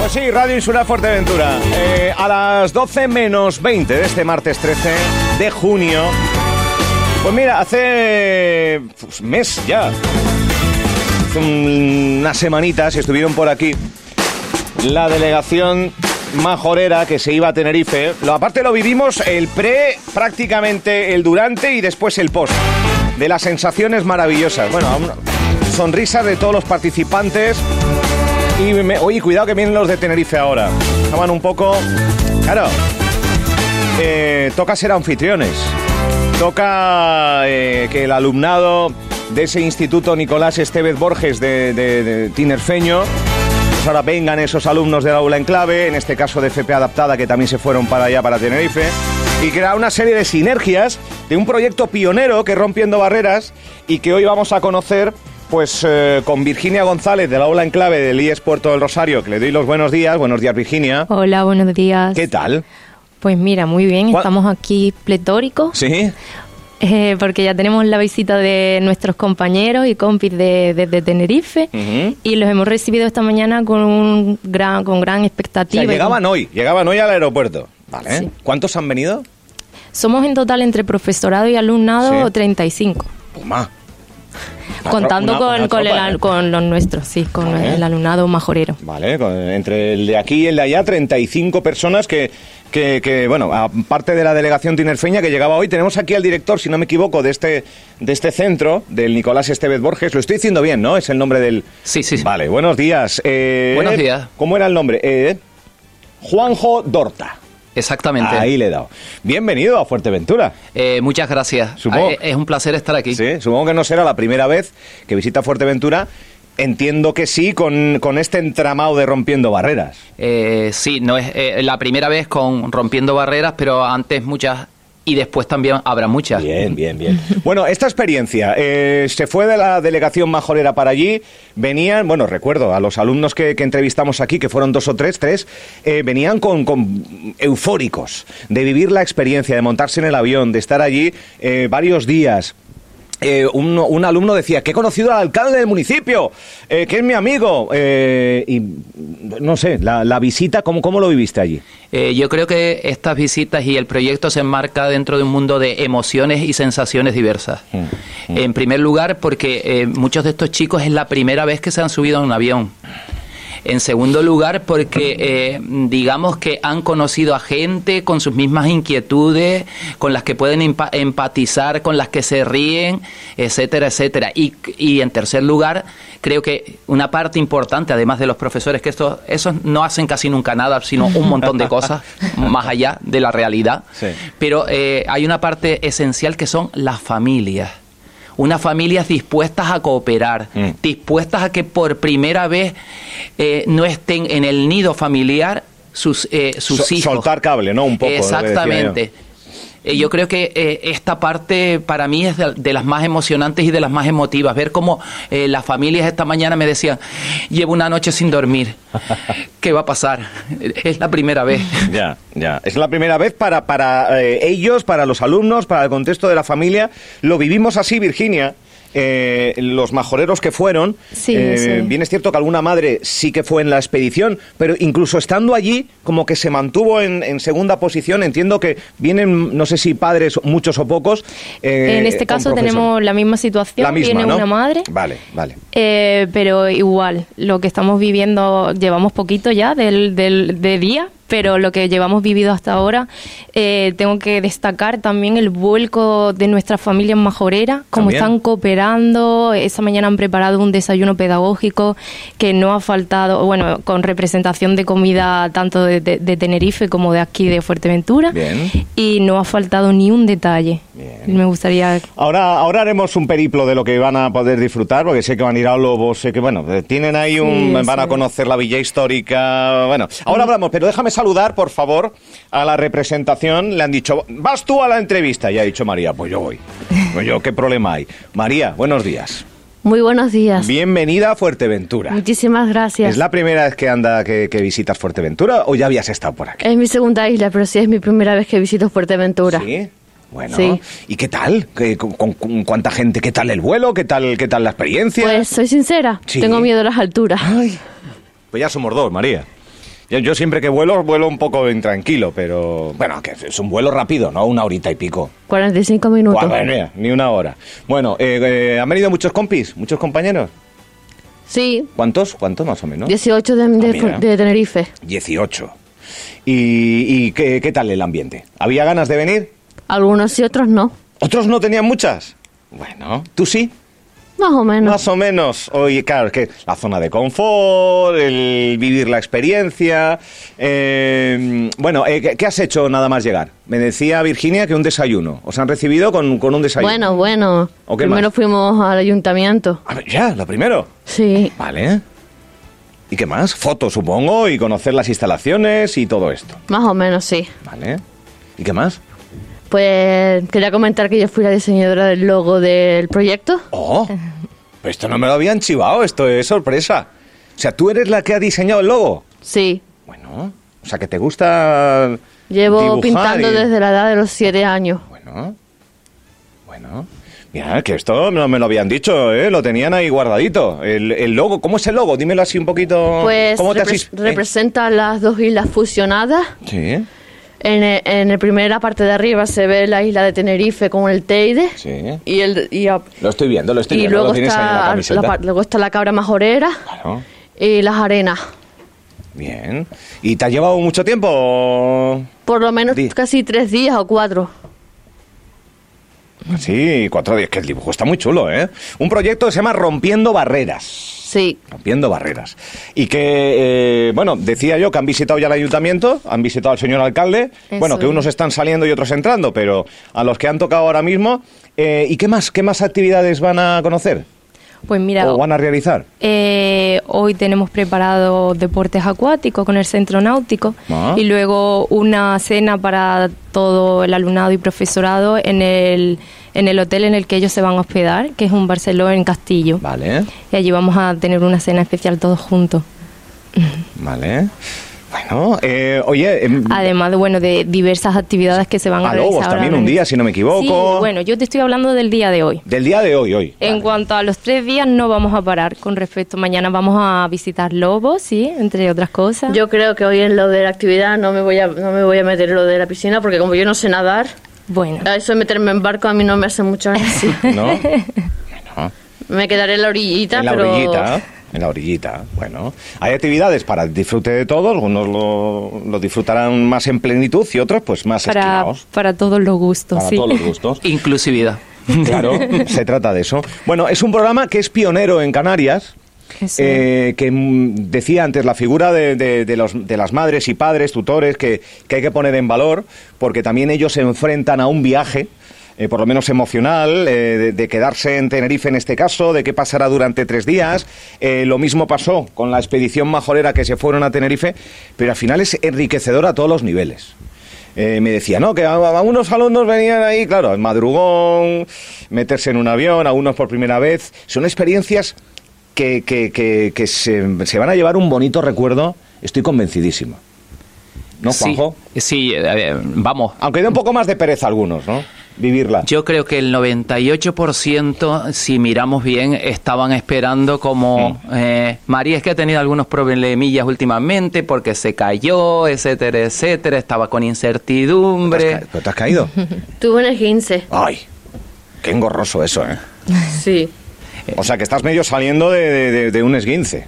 Pues sí, Radio Insular Fuerteventura. Eh, a las 12 menos 20 de este martes 13 de junio. Pues mira, hace pues, mes ya. Hace un- unas semanitas estuvieron por aquí la delegación majorera que se iba a Tenerife. Lo, aparte lo vivimos el pre, prácticamente el durante y después el post. De las sensaciones maravillosas. Bueno, sonrisas de todos los participantes. Y me- oye, cuidado que vienen los de Tenerife ahora. Estaban un poco. Claro. eh, toca ser anfitriones. Toca eh, que el alumnado de ese instituto Nicolás Estevez Borges de, de- de Tinerfeño. Ahora vengan esos alumnos del aula en clave, en este caso de FP Adaptada, que también se fueron para allá, para Tenerife, y crear una serie de sinergias de un proyecto pionero que es Rompiendo Barreras y que hoy vamos a conocer pues eh, con Virginia González del aula en clave del IES Puerto del Rosario, que le doy los buenos días. Buenos días, Virginia. Hola, buenos días. ¿Qué tal? Pues mira, muy bien, ¿Cuál- estamos aquí pletóricos ¿Sí? eh, porque ya tenemos la visita de nuestros compañeros y compis de, desde Tenerife y los hemos recibido esta mañana con un gran, con gran O expectativa. sea, llegaban con- hoy, llegaban hoy al aeropuerto. Vale. Sí. ¿Cuántos han venido? Somos en total entre profesorado y alumnado Sí. 35, Puma. Una contando una- con, una con, el tropa, ¿eh? con los nuestros, sí, con Vale. el alumnado majorero. Vale, entre el de aquí y el de allá, 35 personas que, que, que, bueno, aparte de la delegación tinerfeña que llegaba hoy, tenemos aquí al director, si no me equivoco, de este, de este centro, del Nicolás Estevez Borges. Lo estoy diciendo bien, ¿no? Es el nombre del... Sí, sí. Vale, buenos días. Eh, Buenos días. ¿Cómo era el nombre? Eh, Juanjo Dorta. Exactamente. Ahí le he dado. Bienvenido a Fuerteventura. Eh, muchas gracias. Supongo- Eh, es un placer estar aquí. Sí, supongo que no será la primera vez que visita Fuerteventura. Entiendo que sí, con, con este entramado de rompiendo barreras. Eh, sí, no es eh, la primera vez con rompiendo barreras, pero antes muchas y después también habrá muchas. Bien, bien, bien. Bueno, esta experiencia, eh, se fue de la delegación majorera para allí, venían, bueno, recuerdo a los alumnos que, que entrevistamos aquí, que fueron dos o tres, tres, eh, venían con, con eufóricos de vivir la experiencia, de montarse en el avión, de estar allí eh, varios días. Eh, un, un alumno decía que he conocido al alcalde del municipio, eh, que es mi amigo. eh, y no sé, la, la visita, ¿cómo, ¿cómo lo viviste allí? Eh, yo creo que estas visitas y el proyecto se enmarca dentro de un mundo de emociones y sensaciones diversas. Mm, En primer lugar, porque muchos de estos chicos es la primera vez que se han subido a un avión. En segundo lugar, porque eh, digamos que han conocido a gente con sus mismas inquietudes, con las que pueden empa- empatizar, con las que se ríen, etcétera, etcétera. Y, y en tercer lugar, creo que una parte importante, además de los profesores, que estos, esos no hacen casi nunca nada, sino un montón de cosas más allá de la realidad. Sí. Pero eh, hay una parte esencial que son las familias. Unas familias dispuestas a cooperar, Mm. dispuestas a que por primera vez eh, no estén en el nido familiar sus, eh, sus So- hijos. soltar cable, ¿no? Un poco, Exactamente. Eh, Yo creo que eh, esta parte para mí es de, de las más emocionantes y de las más emotivas. Ver cómo eh, las familias esta mañana me decían, llevo una noche sin dormir. ¿Qué va a pasar? Es la primera vez. Ya, ya. Es la primera vez para, para eh, ellos, para los alumnos, para el contexto de la familia. Lo vivimos así, Virginia. Eh, los majoreros que fueron, Sí, eh, sí. bien es cierto que alguna madre sí que fue en la expedición, pero incluso estando allí, como que se mantuvo en, en segunda posición. Entiendo que vienen, no sé si padres, muchos o pocos. eh, en este caso tenemos la misma situación, la misma, viene ¿no? una madre. Vale, vale. Pero igual, lo que estamos viviendo, llevamos poquito ya del, del, de día, pero lo que llevamos vivido hasta ahora, eh, tengo que destacar también el vuelco de nuestras familias majoreras, cómo están cooperando. Esta mañana han preparado un desayuno pedagógico que no ha faltado, bueno, con representación de comida tanto de, de- de Tenerife como de aquí de Fuerteventura. Bien. Y no ha faltado ni un detalle. Bien. Me gustaría Ahora, ahora haremos un periplo de lo que van a poder disfrutar, porque sé que van a ir a Lobos, sé que, bueno, tienen ahí un... Sí, van a sí. conocer la villa histórica, bueno. Ahora hablamos, pero déjame saludar, por favor, a la representación. Le han dicho, vas tú a la entrevista, y ha dicho María, pues yo voy. Pues yo, ¿qué problema hay? María, buenos días. Muy buenos días. Bienvenida a Fuerteventura. Muchísimas gracias. ¿Es la primera vez que anda que, que visitas Fuerteventura o ya habías estado por aquí? Es mi segunda isla, pero sí es mi primera vez que visito Fuerteventura. Sí. Bueno, Sí. ¿y qué tal? ¿Qué- con, con- cuánta gente? ¿Qué tal el vuelo? ¿Qué tal, qué tal la experiencia? Pues soy sincera, Sí. tengo miedo a las alturas. Ay, pues ya somos dos, María. Yo, yo siempre que vuelo, vuelo un poco intranquilo, pero bueno, que es un vuelo rápido, ¿no? Una horita y pico. 45 minutos. Guau, mira, ni una hora. Bueno, eh, eh, ¿han venido muchos compis? ¿Muchos compañeros? Sí, ¿Cuántos? ¿Cuántos más o menos? 18 de, de- Ah, de Tenerife. 18. ¿Y, y qué, qué tal el ambiente? ¿Había ganas de venir? Algunos y otros no. ¿Otros no tenían muchas? Bueno, ¿tú sí? Más o menos. Más o menos. Oye, claro, es que la zona de confort, el vivir la experiencia. eh, bueno, eh, ¿qué, has hecho nada más llegar? Me decía Virginia que un desayuno. ¿Os han recibido con, con un desayuno? Bueno, bueno. ¿O qué Primero más? fuimos al ayuntamiento. A ver, ya, lo primero. Sí. Vale. ¿Y qué más? Fotos, supongo, y conocer las instalaciones y todo esto. Más o menos, sí. Vale. ¿Y qué más? Pues quería comentar que yo fui la diseñadora del logo del proyecto. Oh, pero esto no me lo habían chivado, esto es sorpresa. O sea, tú eres la que ha diseñado el logo. Sí. Bueno, o sea, que te gusta. Llevo pintando y- desde la edad de los 7 años. Bueno, bueno. Mira, que esto no me lo habían dicho, ¿eh? Lo tenían ahí guardadito. El, el logo, ¿cómo es el logo? Dímelo así un poquito. Pues ¿Cómo te repre- eh? representa las dos islas fusionadas. Sí, En el, en el primera parte de arriba se ve la isla de Tenerife con el Teide. sí. Y, el, y, a- Lo estoy viendo, lo estoy y viendo. luego, lo tienes ahí en la está, la luego está la cabra majorera Claro, y las arenas. bien. ¿Y te ha llevado mucho tiempo? Por lo menos casi tres días o cuatro. Sí, cuatro días, que el dibujo está muy chulo, ¿eh? Un proyecto que se llama Rompiendo Barreras. Sí. Rompiendo barreras. Y que, eh, bueno, decía yo que han visitado ya el ayuntamiento, han visitado al señor alcalde. Eso bueno, que unos están saliendo y otros entrando, pero a los que han tocado ahora mismo. eh, ¿Y qué más? ¿Qué más actividades van a conocer? Pues mira, ¿O van a realizar? eh, hoy tenemos preparado deportes acuáticos con el centro náutico Ah. y luego una cena para todo el alumnado y profesorado en el, en el hotel en el que ellos se van a hospedar, que es un Barceló en Castillo. Vale, Y allí vamos a tener una cena especial todos juntos. vale. Bueno, eh, oye, em, Además de, bueno, de diversas actividades que se van a, a realizar. Lobos ahora también un mismo. día, si no me equivoco. Sí, bueno, yo te estoy hablando del día de hoy. Del día de hoy, hoy. En Vale. cuanto a los tres días, no vamos a parar con respecto. Mañana vamos a visitar Lobos, sí, entre otras cosas. Yo creo que hoy en lo de la actividad no me voy a, no me voy a meter en lo de la piscina porque como yo no sé nadar, Bueno, a eso de meterme en barco a mí no me hace mucha gracia. ¿No? Bueno. me quedaré en la orillita, En la pero... orillita, en la orillita. Bueno, hay actividades para el disfrute de todos. Algunos lo, lo disfrutarán más en plenitud y otros, pues más para, para todos los gustos, Para sí. todos los gustos. Inclusividad. Claro, se trata de eso. Bueno, es un programa que es pionero en Canarias. Eh, que mm, decía antes la figura de, de- de los, de las madres y padres, tutores, que, que hay que poner en valor, porque también ellos se enfrentan a un viaje, eh, por lo menos emocional, eh, de, de quedarse en Tenerife en este caso, de qué pasará durante tres días. Eh, lo mismo pasó con la expedición majorera que se fueron a Tenerife, pero al final es enriquecedor a todos los niveles. Eh, me decía, no, que a, a unos alumnos venían ahí, claro, en madrugón, meterse en un avión, a unos por primera vez. Son experiencias que, que- que- que se, se van a llevar un bonito recuerdo, estoy convencidísimo. ¿No, Sí, Juanjo? sí, eh, vamos. Aunque dé un poco más de pereza a algunos, ¿no? Vivirla. Yo creo que el 98%, si miramos bien, estaban esperando como... Mm. eh, María es que ha tenido algunos problemillas últimamente porque se cayó, etcétera, etcétera, estaba con ¿Te has, incertidumbre. ca- pero te has caído? Tuve un esguince, Ay, qué engorroso eso, ¿eh? sí. O sea, que estás medio saliendo de, de- de- de un esguince.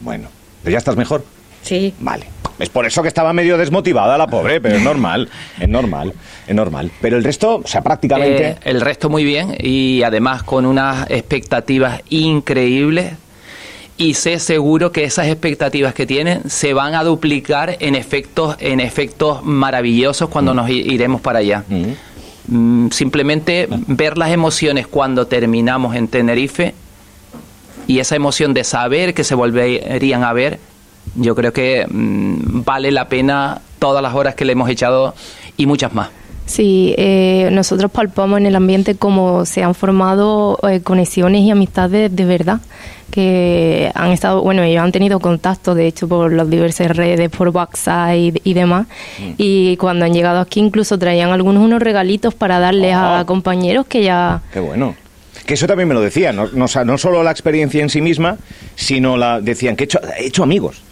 Bueno, pero ya estás mejor. Sí. Vale. Es por eso que estaba medio desmotivada la pobre, pero es normal, es normal, es normal. Pero el resto, o sea, prácticamente... Eh, el resto muy bien y además con unas expectativas increíbles y sé seguro que esas expectativas que tienen se van a duplicar en efectos en efectos maravillosos cuando nos i- iremos para allá. Mm. Mm, simplemente ver las emociones cuando terminamos en Tenerife y esa emoción de saber que se volverían a ver, yo creo que mm, vale la pena todas las horas que le hemos echado y muchas más. Sí, eh, nosotros palpamos en el ambiente cómo se han formado eh, conexiones y amistades de verdad, que han estado, bueno, ellos han tenido contacto, de hecho, por las diversas redes, por WhatsApp y, y demás, y cuando han llegado aquí incluso traían algunos unos regalitos para darles a Ah. compañeros que ya... Qué bueno. Que eso también me lo decían, no, no, no solo la experiencia en sí misma, sino la decían que he hecho, he hecho amigos.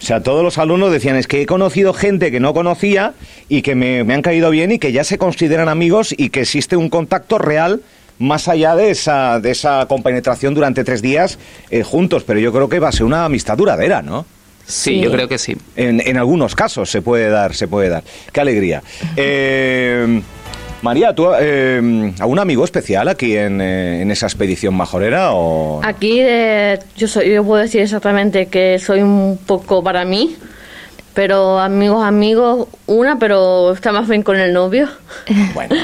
O sea, todos los alumnos decían, es que he conocido gente que no conocía y que me, me han caído bien y que ya se consideran amigos y que existe un contacto real más allá de esa, de esa compenetración durante tres días eh, juntos. Pero yo creo que va a ser una amistad duradera, ¿no? Sí, Sí. yo creo que sí. En, en algunos casos se puede dar, se puede dar. Qué alegría. Eh, María, ¿tú eh, algún amigo especial aquí en, eh, en esa expedición majorera o Aquí eh, yo soy, yo puedo decir exactamente que soy un poco para mí, pero amigos, amigos, una, pero está más bien con el novio. bueno,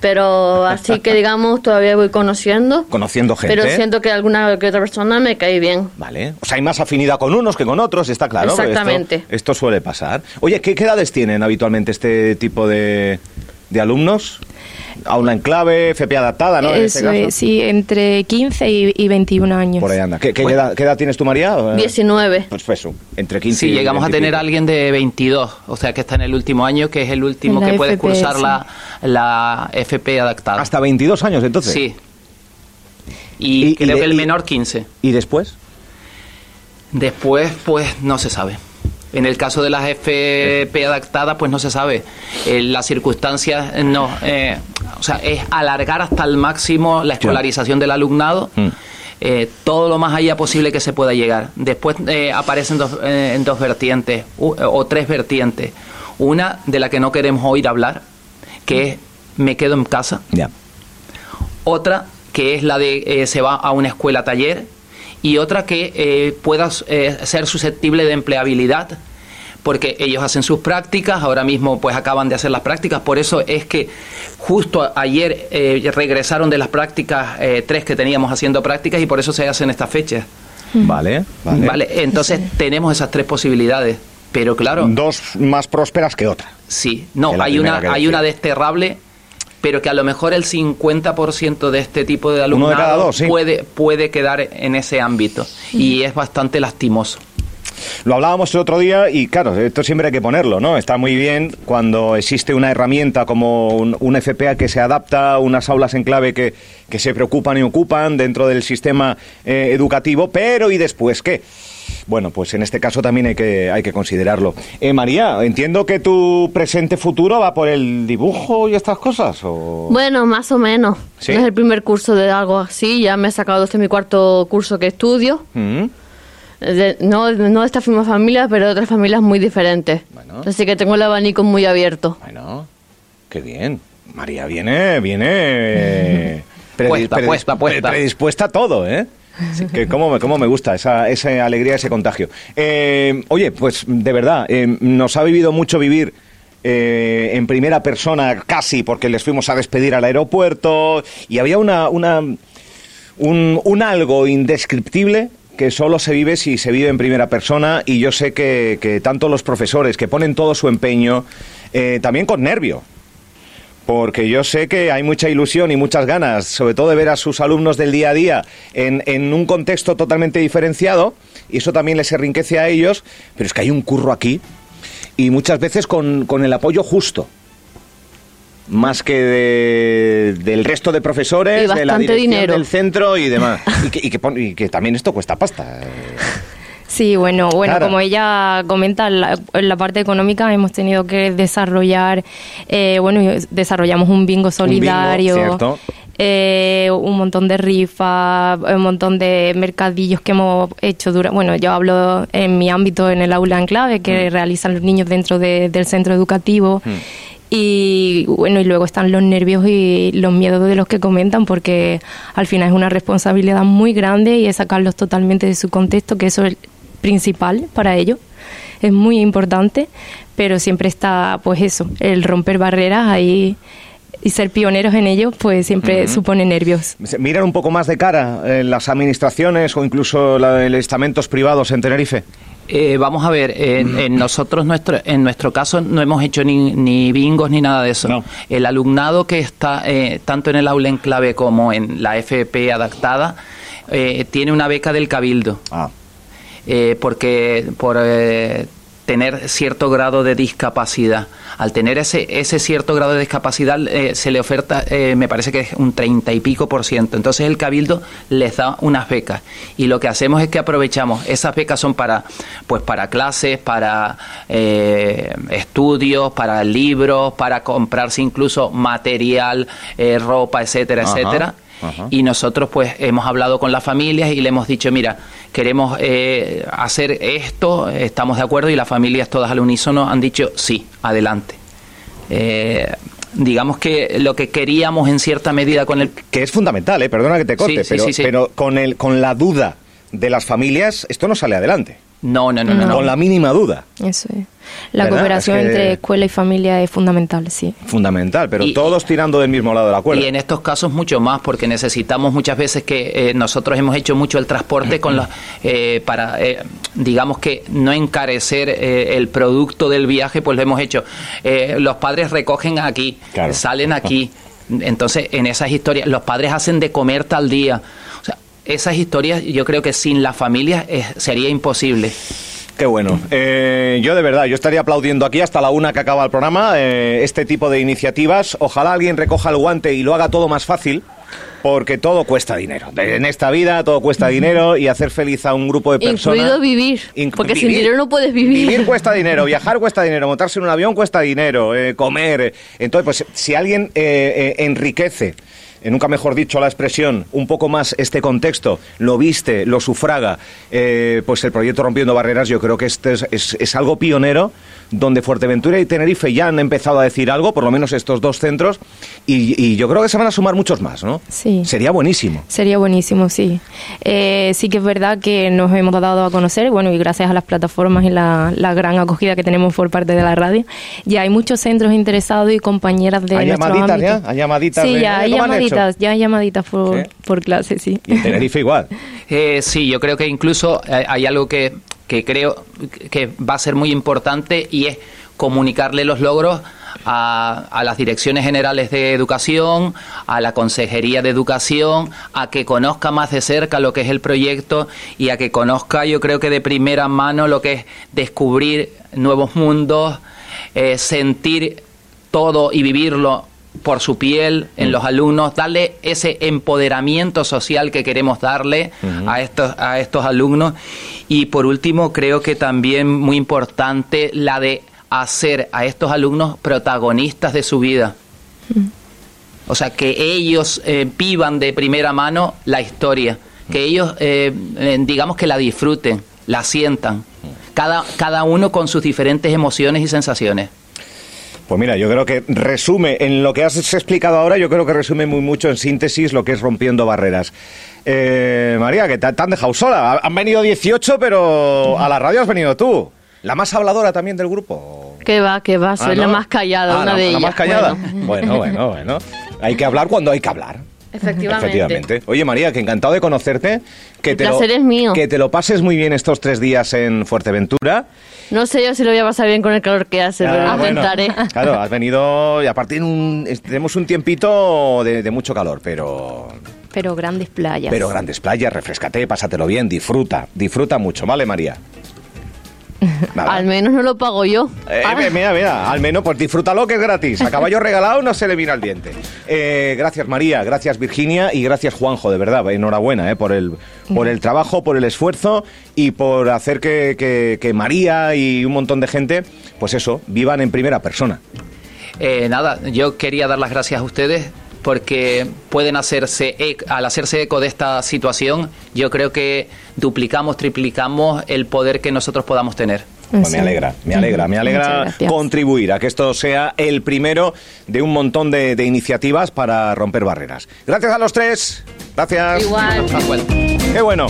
Pero así que digamos, todavía voy conociendo. conociendo gente? Pero siento que alguna que otra persona me cae bien. Vale. O sea, hay más afinidad con unos que con otros, está claro. Exactamente. Esto, esto suele pasar. Oye, ¿qué, qué edades tienen habitualmente este tipo de, de alumnos? Aula en clave, FP adaptada, ¿no? En este Eso caso. es, sí, entre 15 y, y 21 años. Por ahí anda. ¿Qué, qué Bueno. edad, qué edad tienes tú, María? Eh, 19. Pues eso, entre 15 Sí, y llegamos a 20 y tener a alguien de 22, o sea que está en el último año, que es el último que puede FP, cursar sí. la, la FP adaptada. Hasta 22 años, entonces. Sí. Y, Y- creo y- que el menor 15. ¿Y después? Después, pues no se sabe. En el caso de las FP adaptadas, pues no se sabe. Eh, las circunstancias, eh, no. eh, o sea, es alargar hasta el máximo la escolarización del alumnado. Mm. eh, todo lo más allá posible que se pueda llegar. Después aparecen dos, en dos vertientes, u- o tres vertientes. Una de la que no queremos oír hablar, que es me quedo en casa. Ya. Otra que es la de se va a una escuela taller y otra que eh, pueda eh, ser susceptible de empleabilidad porque ellos hacen sus prácticas, ahora mismo pues acaban de hacer las prácticas, por eso es que justo ayer eh, regresaron de las prácticas eh, tres que teníamos haciendo prácticas y por eso se hacen estas fechas. Vale, vale. Vale, entonces tenemos esas tres posibilidades, pero claro, Dos más prósperas que otra. Sí, no, hay una, hay una desterrable, pero que a lo mejor el 50% de este tipo de alumnado cada dos, sí. puede, puede quedar en ese ámbito y es bastante lastimoso. Lo hablábamos el otro día y claro, esto siempre hay que ponerlo, ¿no? Está muy bien cuando existe una herramienta como un, un FPA que se adapta, unas aulas en clave que, que se preocupan y ocupan dentro del sistema eh, educativo, pero ¿y después qué? Bueno, pues en este caso también hay que, hay que considerarlo. Eh, María, entiendo que tu presente futuro va por el dibujo y estas cosas, ¿o...? Bueno, más o menos. ¿Sí? No es el primer curso de algo así. Ya me he sacado este mi cuarto curso que estudio. Mm. De- no, no de esta misma familia, pero de otras familias muy diferentes. Bueno. Así que tengo el abanico muy abierto. Bueno, qué bien. María viene, viene predi- Puesta, predis- puesta, puesta. predispuesta a todo, ¿eh? Que cómo, me- cómo me gusta esa, esa alegría, ese contagio. Eh, oye, pues de verdad, eh, nos ha vivido mucho vivir eh, en primera persona casi porque les fuimos a despedir al aeropuerto y había una, una un, algo indescriptible que solo se vive si se vive en primera persona y yo sé que, que tanto los profesores que ponen todo su empeño, también con nervio, porque yo sé que hay mucha ilusión y muchas ganas, sobre todo de ver a sus alumnos del día a día en, en un contexto totalmente diferenciado, y eso también les enriquece a ellos, pero es que hay un curro aquí, y muchas veces con, con el apoyo justo. Más que de- del resto de profesores, Y de la dirección dinero. del centro y demás. Y que, y que pon- y que también esto cuesta pasta. Sí, bueno, bueno, como ella comenta, en la, en la parte económica hemos tenido que desarrollar, eh, bueno, desarrollamos un bingo solidario, cierto. eh, un montón de rifas, un montón de mercadillos que hemos hecho. Dura, bueno, yo hablo en mi ámbito, en el aula en clave, que realizan los niños dentro de- del centro educativo. Y bueno, y luego están los nervios y los miedos de los que comentan, porque al final es una responsabilidad muy grande y es sacarlos totalmente de su contexto, que eso es principal para ellos. Es muy importante, pero siempre está, pues eso, el romper barreras ahí y ser pioneros en ello, pues siempre supone nervios. ¿Miran un poco más de cara en las administraciones o incluso la de los estamentos privados en Tenerife? Eh, vamos a ver, en, en nosotros, nuestro, en nuestro caso, no hemos hecho ni, ni bingos ni nada de eso. No. El alumnado que está eh, tanto en el aula en clave como en la FP adaptada eh, tiene una beca del Cabildo. Ah, eh, porque por eh, tener cierto grado de discapacidad. Al tener ese, ese cierto grado de discapacidad eh, se le oferta, eh, me parece que es un 30 y pico por ciento. Entonces el Cabildo les da unas becas y lo que hacemos es que aprovechamos, esas becas son para, pues para clases, para eh, estudios, para libros, para comprarse incluso material, eh, ropa, etcétera, Ajá. etcétera. Ajá. Y nosotros pues hemos hablado con las familias y le hemos dicho, mira, queremos eh, hacer esto, estamos de acuerdo y las familias todas al unísono han dicho, sí, adelante. Eh, digamos que lo que queríamos en cierta medida con el... que es fundamental, ¿eh? perdona que te corte, Sí, sí, pero, sí, pero con, el, con la duda de las familias, esto no sale adelante. No, no, no, no. no. Con la mínima duda. Eso es. La ¿Verdad? cooperación Es que- entre escuela y familia es fundamental, sí. Fundamental, pero Y- todos tirando del mismo lado de la cuerda. Y en estos casos mucho más, porque necesitamos muchas veces que eh, nosotros hemos hecho mucho el transporte con los, eh, para, eh, digamos que no encarecer eh, el producto del viaje, pues lo hemos hecho. Eh, los padres recogen aquí, Claro. salen aquí. Entonces, en esas historias, los padres hacen de comer tal día. O sea, esas historias yo creo que sin las familias sería imposible. Qué bueno. Eh, yo de verdad, yo estaría aplaudiendo aquí hasta la una que acaba el programa eh, este tipo de iniciativas. Ojalá alguien recoja el guante y lo haga todo más fácil. Porque todo cuesta dinero. En esta vida todo cuesta dinero y hacer feliz a un grupo de personas. Incluido vivir, porque sin dinero no puedes vivir. Vivir cuesta dinero, viajar cuesta dinero, montarse en un avión cuesta dinero, eh, comer. Entonces, pues si alguien eh, eh, enriquece, eh, nunca mejor dicho la expresión, un poco más este contexto, lo viste, lo sufraga, eh, pues el proyecto Rompiendo Barreras, yo creo que este es, es- es algo pionero, donde Fuerteventura y Tenerife ya han empezado a decir algo, por lo menos estos dos centros, y, y yo creo que se van a sumar muchos más, ¿no? Sí. Sería buenísimo. Sería buenísimo, sí. Eh, sí que es verdad que nos hemos dado a conocer, bueno, y gracias a las plataformas y la, la gran acogida que tenemos por parte de la radio, ya hay muchos centros interesados y compañeras de ¿Hay nuestro llamaditas ámbito. ya? ¿Hay llamaditas Sí, de, ya "Eh, hay ¿cómo han hecho?" Llamaditas, ya hay llamaditas por, Sí. por clase, sí. Y en Tenerife igual. Eh, sí, yo creo que incluso eh, hay algo que, que creo que va a ser muy importante y es comunicarle los logros a, a las direcciones generales de educación, a la consejería de educación, a que conozca más de cerca lo que es el proyecto y a que conozca, yo creo que de primera mano lo que es descubrir nuevos mundos, eh, sentir todo y vivirlo por su piel en los alumnos, darle ese empoderamiento social que queremos darle a estos a estos alumnos. Y por último creo que también muy importante la de hacer a estos alumnos protagonistas de su vida. O sea, que ellos eh, vivan de primera mano la historia, que ellos, eh, eh, digamos que la disfruten, la sientan, cada, cada uno con sus diferentes emociones y sensaciones. Pues mira, yo creo que resume, en lo que has explicado ahora, yo creo que resume muy mucho en síntesis lo que es rompiendo barreras. Eh, María, que te, te han dejado sola. Ha- Han venido 18, pero a la radio has venido tú. La más habladora también del grupo. Que va, que va, soy Ah, la ¿no? más callada, Ah, una la, de la ellas. más callada. Bueno, Bueno, bueno, bueno. Hay que hablar cuando hay que hablar. Efectivamente. Oye, María, que encantado de conocerte. Que El te lo- placer es mío. Que te lo pases muy bien estos tres días en Fuerteventura. No sé yo si lo voy a pasar bien con el calor que hace, pero Ah, lo bueno. intentaré. Claro, has venido y aparte en un, tenemos un tiempito de, de mucho calor, pero Pero grandes playas. pero grandes playas, refrescate, pásatelo bien, disfruta, disfruta mucho, ¿vale, María? Nada. Al menos no lo pago yo. Eh, Ah, mira, mira, al menos pues disfrútalo que es gratis. A caballo regalado no se le mira el diente. Eh, gracias María, gracias Virginia y gracias Juanjo, de verdad, enhorabuena eh, por, el, por el trabajo, por el esfuerzo y por hacer que, que- que María y un montón de gente, pues eso, vivan en primera persona. Eh, nada, yo quería dar las gracias a ustedes porque pueden hacerse, al hacerse eco de esta situación, yo creo que duplicamos, triplicamos el poder que nosotros podamos tener. Pues me alegra, me alegra, me alegra contribuir a que esto sea el primero de un montón de, de iniciativas para romper barreras. Gracias a los tres. Gracias. Igual. Qué bueno.